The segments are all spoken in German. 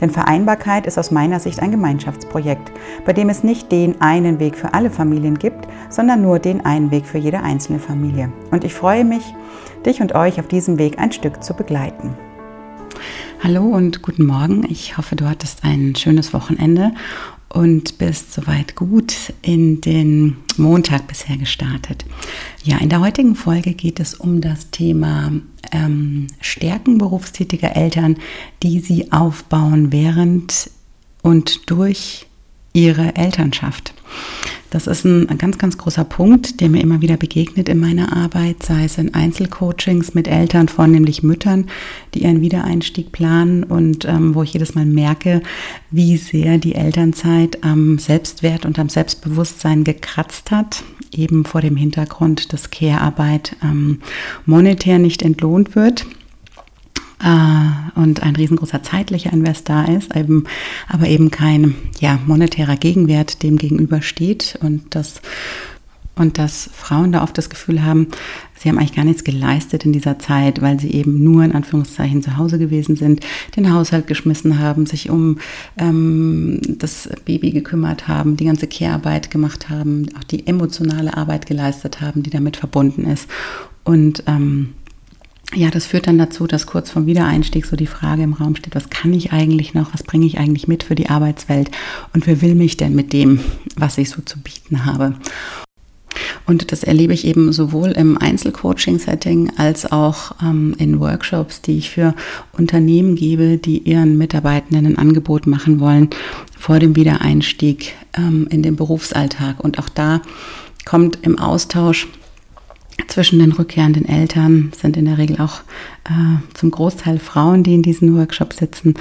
Denn Vereinbarkeit ist aus meiner Sicht ein Gemeinschaftsprojekt, bei dem es nicht den einen Weg für alle Familien gibt, sondern nur den einen Weg für jede einzelne Familie. Und ich freue mich, dich und euch auf diesem Weg ein Stück zu begleiten. Hallo und guten Morgen. Ich hoffe, du hattest ein schönes Wochenende und bist soweit gut in den Montag bisher gestartet. Ja, in der heutigen Folge geht es um das Thema ähm, Stärken berufstätiger Eltern, die sie aufbauen während und durch ihre Elternschaft. Das ist ein, ganz, ganz großer Punkt, der mir immer wieder begegnet in meiner Arbeit, sei es in Einzelcoachings mit Eltern, vornehmlich Müttern, die ihren Wiedereinstieg planen und ähm, wo ich jedes Mal merke, wie sehr die Elternzeit am Selbstwert und am Selbstbewusstsein gekratzt hat, eben vor dem Hintergrund, dass Care-Arbeit ähm, monetär nicht entlohnt wird äh, und ein riesengroßer zeitlicher Invest da ist, eben, aber eben kein ja, monetärer Gegenwert dem gegenübersteht und das und dass Frauen da oft das Gefühl haben, sie haben eigentlich gar nichts geleistet in dieser Zeit, weil sie eben nur in Anführungszeichen zu Hause gewesen sind, den Haushalt geschmissen haben, sich um ähm, das Baby gekümmert haben, die ganze Care-Arbeit gemacht haben, auch die emotionale Arbeit geleistet haben, die damit verbunden ist. Und ähm, ja, das führt dann dazu, dass kurz vom Wiedereinstieg so die Frage im Raum steht, was kann ich eigentlich noch, was bringe ich eigentlich mit für die Arbeitswelt und wer will mich denn mit dem, was ich so zu bieten habe. Und das erlebe ich eben sowohl im Einzelcoaching-Setting als auch ähm, in Workshops, die ich für Unternehmen gebe, die ihren Mitarbeitenden ein Angebot machen wollen vor dem Wiedereinstieg ähm, in den Berufsalltag. Und auch da kommt im Austausch zwischen den rückkehrenden Eltern sind in der Regel auch äh, zum Großteil Frauen, die in diesen Workshops sitzen,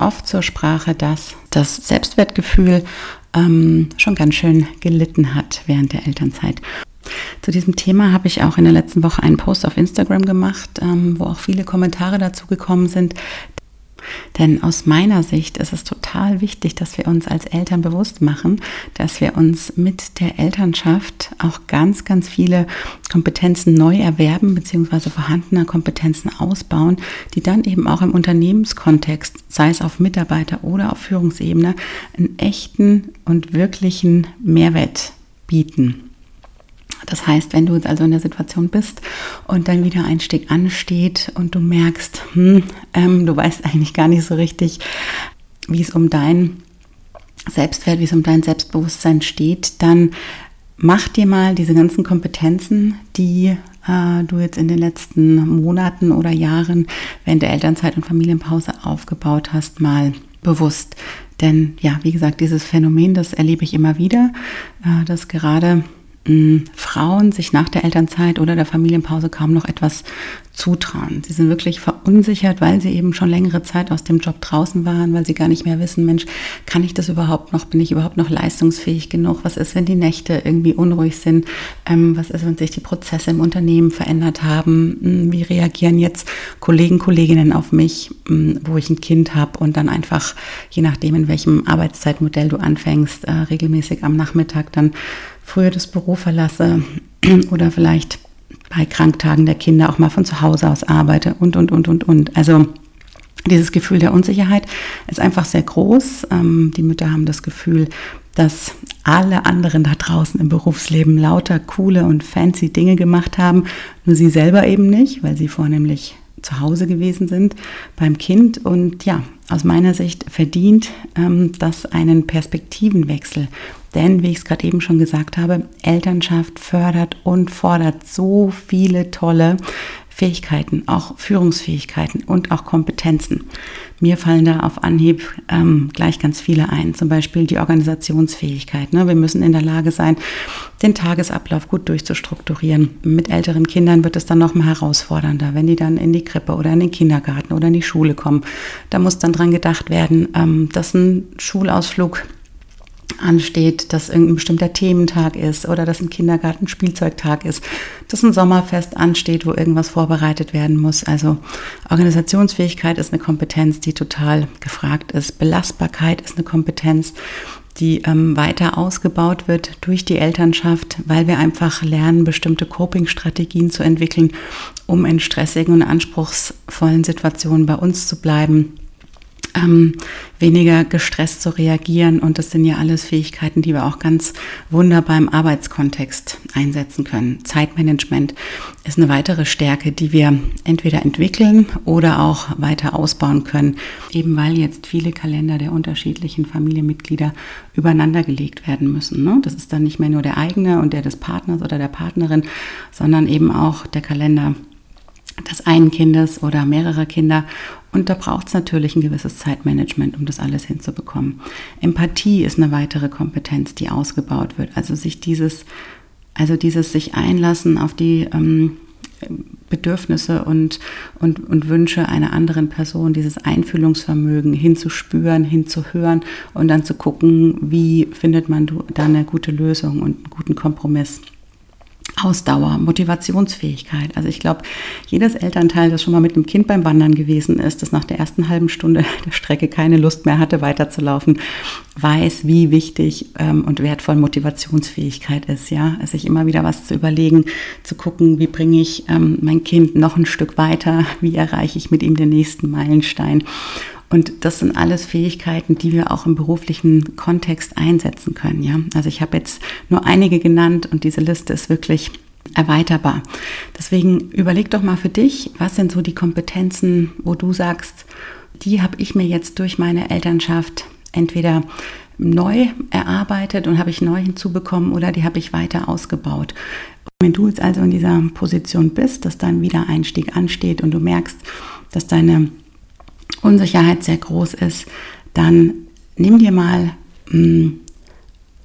oft zur Sprache, dass das Selbstwertgefühl ähm, schon ganz schön gelitten hat während der Elternzeit. Zu diesem Thema habe ich auch in der letzten Woche einen Post auf Instagram gemacht, ähm, wo auch viele Kommentare dazu gekommen sind, denn aus meiner Sicht ist es total wichtig, dass wir uns als Eltern bewusst machen, dass wir uns mit der Elternschaft auch ganz, ganz viele Kompetenzen neu erwerben bzw. vorhandene Kompetenzen ausbauen, die dann eben auch im Unternehmenskontext, sei es auf Mitarbeiter oder auf Führungsebene, einen echten und wirklichen Mehrwert bieten. Das heißt, wenn du jetzt also in der Situation bist und dein Wiedereinstieg ansteht und du merkst, hm, ähm, du weißt eigentlich gar nicht so richtig, wie es um dein Selbstwert, wie es um dein Selbstbewusstsein steht, dann mach dir mal diese ganzen Kompetenzen, die äh, du jetzt in den letzten Monaten oder Jahren während der Elternzeit und Familienpause aufgebaut hast, mal bewusst. Denn ja, wie gesagt, dieses Phänomen, das erlebe ich immer wieder, äh, dass gerade Frauen sich nach der Elternzeit oder der Familienpause kaum noch etwas zutrauen. Sie sind wirklich verunsichert, weil sie eben schon längere Zeit aus dem Job draußen waren, weil sie gar nicht mehr wissen, Mensch, kann ich das überhaupt noch? Bin ich überhaupt noch leistungsfähig genug? Was ist, wenn die Nächte irgendwie unruhig sind? Ähm, was ist, wenn sich die Prozesse im Unternehmen verändert haben? Hm, wie reagieren jetzt Kollegen, Kolleginnen auf mich, hm, wo ich ein Kind habe und dann einfach, je nachdem, in welchem Arbeitszeitmodell du anfängst, äh, regelmäßig am Nachmittag dann früher das Büro verlasse oder vielleicht bei Kranktagen der Kinder auch mal von zu Hause aus arbeite und, und, und, und, und. Also dieses Gefühl der Unsicherheit ist einfach sehr groß. Ähm, die Mütter haben das Gefühl, dass alle anderen da draußen im Berufsleben lauter coole und fancy Dinge gemacht haben, nur sie selber eben nicht, weil sie vornehmlich zu Hause gewesen sind beim Kind. Und ja, aus meiner Sicht verdient ähm, das einen Perspektivenwechsel. Denn, wie ich es gerade eben schon gesagt habe, Elternschaft fördert und fordert so viele tolle Fähigkeiten, auch Führungsfähigkeiten und auch Kompetenzen. Mir fallen da auf Anhieb ähm, gleich ganz viele ein, zum Beispiel die Organisationsfähigkeit. Ne? Wir müssen in der Lage sein, den Tagesablauf gut durchzustrukturieren. Mit älteren Kindern wird es dann noch mal herausfordernder, wenn die dann in die Krippe oder in den Kindergarten oder in die Schule kommen. Da muss dann dran gedacht werden, ähm, dass ein Schulausflug ansteht, dass irgendein bestimmter Thementag ist oder dass im Kindergarten Spielzeugtag ist, dass ein Sommerfest ansteht, wo irgendwas vorbereitet werden muss. Also Organisationsfähigkeit ist eine Kompetenz, die total gefragt ist. Belastbarkeit ist eine Kompetenz, die ähm, weiter ausgebaut wird durch die Elternschaft, weil wir einfach lernen, bestimmte Coping-Strategien zu entwickeln, um in stressigen und anspruchsvollen Situationen bei uns zu bleiben ähm, weniger gestresst zu reagieren. Und das sind ja alles Fähigkeiten, die wir auch ganz wunderbar im Arbeitskontext einsetzen können. Zeitmanagement ist eine weitere Stärke, die wir entweder entwickeln oder auch weiter ausbauen können, eben weil jetzt viele Kalender der unterschiedlichen Familienmitglieder übereinander gelegt werden müssen. Ne? Das ist dann nicht mehr nur der eigene und der des Partners oder der Partnerin, sondern eben auch der Kalender des einen Kindes oder mehrerer Kinder. Und da braucht es natürlich ein gewisses Zeitmanagement, um das alles hinzubekommen. Empathie ist eine weitere Kompetenz, die ausgebaut wird. Also sich dieses, also dieses sich einlassen auf die ähm, Bedürfnisse und, und, und Wünsche einer anderen Person, dieses Einfühlungsvermögen hinzuspüren, hinzuhören und dann zu gucken, wie findet man da eine gute Lösung und einen guten Kompromiss. Ausdauer, Motivationsfähigkeit. Also ich glaube, jedes Elternteil, das schon mal mit einem Kind beim Wandern gewesen ist, das nach der ersten halben Stunde der Strecke keine Lust mehr hatte, weiterzulaufen, weiß, wie wichtig ähm, und wertvoll Motivationsfähigkeit ist. Ja, sich immer wieder was zu überlegen, zu gucken, wie bringe ich ähm, mein Kind noch ein Stück weiter, wie erreiche ich mit ihm den nächsten Meilenstein. Und das sind alles Fähigkeiten, die wir auch im beruflichen Kontext einsetzen können. Ja? Also ich habe jetzt nur einige genannt und diese Liste ist wirklich erweiterbar. Deswegen überleg doch mal für dich, was sind so die Kompetenzen, wo du sagst, die habe ich mir jetzt durch meine Elternschaft entweder neu erarbeitet und habe ich neu hinzubekommen oder die habe ich weiter ausgebaut. Wenn du jetzt also in dieser Position bist, dass dein Wiedereinstieg ansteht und du merkst, dass deine Unsicherheit sehr groß ist, dann nimm dir mal mh, hm,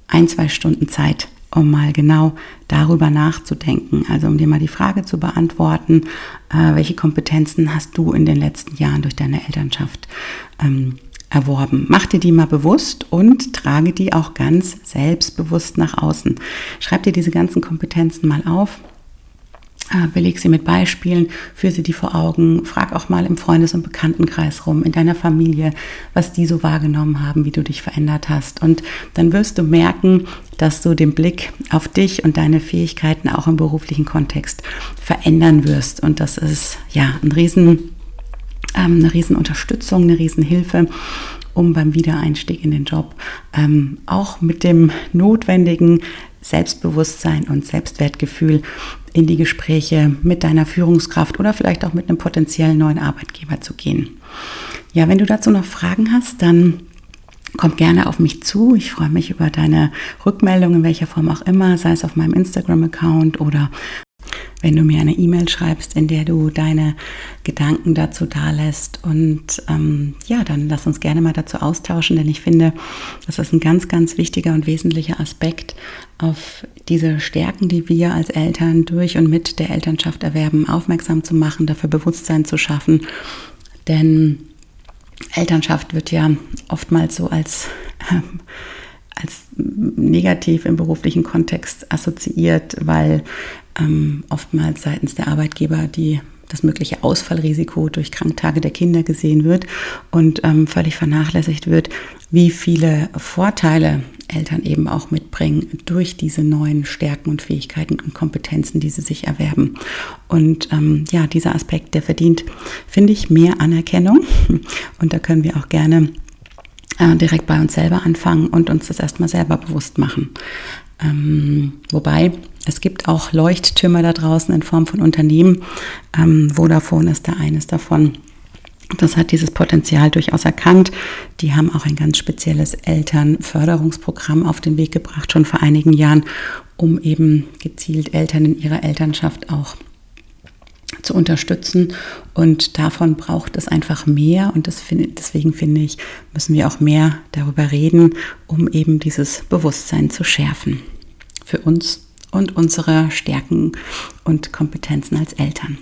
ein, zwei Stunden Zeit, um mal genau darüber nachzudenken. Also um dir mal die Frage zu beantworten, äh, welche Kompetenzen hast du in den letzten Jahren durch deine Elternschaft ähm, erworben. Mach dir die mal bewusst und trage die auch ganz selbstbewusst nach außen. Schreib dir diese ganzen Kompetenzen mal auf beleg sie mit Beispielen, führe sie die vor Augen, frag auch mal im Freundes- und Bekanntenkreis rum, in deiner Familie, was die so wahrgenommen haben, wie du dich verändert hast. Und dann wirst du merken, dass du den Blick auf dich und deine Fähigkeiten auch im beruflichen Kontext verändern wirst. Und das ist ja ein riesen, ähm, eine riesen Unterstützung, eine riesen Hilfe um beim Wiedereinstieg in den Job ähm, auch mit dem notwendigen Selbstbewusstsein und Selbstwertgefühl in die Gespräche mit deiner Führungskraft oder vielleicht auch mit einem potenziellen neuen Arbeitgeber zu gehen. Ja, wenn du dazu noch Fragen hast, dann komm gerne auf mich zu. Ich freue mich über deine Rückmeldung in welcher Form auch immer, sei es auf meinem Instagram-Account oder wenn du mir eine E-Mail schreibst, in der du deine Gedanken dazu dalässt. Und ähm, ja, dann lass uns gerne mal dazu austauschen, denn ich finde, das ist ein ganz, ganz wichtiger und wesentlicher Aspekt auf diese Stärken, die wir als Eltern durch und mit der Elternschaft erwerben, aufmerksam zu machen, dafür Bewusstsein zu schaffen. Denn Elternschaft wird ja oftmals so als äh, als negativ im beruflichen Kontext assoziiert, weil ähm, oftmals seitens der Arbeitgeber die das mögliche Ausfallrisiko durch Kranktage der Kinder gesehen wird und ähm, völlig vernachlässigt wird, wie viele Vorteile Eltern eben auch mitbringen durch diese neuen Stärken und Fähigkeiten und Kompetenzen, die sie sich erwerben. Und ähm, ja, dieser Aspekt, der verdient, finde ich, mehr Anerkennung. Und da können wir auch gerne äh, direkt bei uns selber anfangen und uns das erstmal selber bewusst machen. Ähm, wobei es gibt auch Leuchttürme da draußen in Form von Unternehmen. Ähm, Vodafone ist da eines davon. Das hat dieses Potenzial durchaus erkannt. Die haben auch ein ganz spezielles Elternförderungsprogramm auf den Weg gebracht, schon vor einigen Jahren, um eben gezielt Eltern in ihrer Elternschaft auch zu unterstützen. Und davon braucht es einfach mehr. Und das find, deswegen finde ich, müssen wir auch mehr darüber reden, um eben dieses Bewusstsein zu schärfen. Für uns und unsere Stärken und Kompetenzen als Eltern.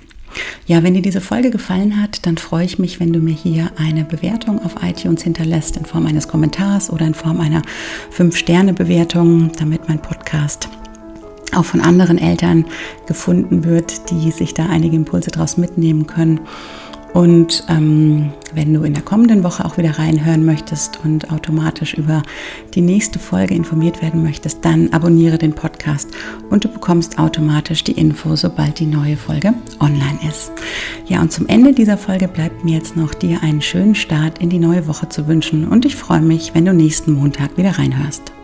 Ja, wenn dir diese Folge gefallen hat, dann freue ich mich, wenn du mir hier eine Bewertung auf iTunes hinterlässt in Form eines Kommentars oder in Form einer 5-Sterne-Bewertung, damit mein Podcast auch von anderen Eltern gefunden wird, die sich da einige Impulse daraus mitnehmen können. Und ähm, wenn du in der kommenden Woche auch wieder reinhören möchtest und automatisch über die nächste Folge informiert werden möchtest, dann abonniere den Podcast und du bekommst automatisch die Info, sobald die neue Folge online ist. Ja, und zum Ende dieser Folge bleibt mir jetzt noch dir einen schönen Start in die neue Woche zu wünschen und ich freue mich, wenn du nächsten Montag wieder reinhörst.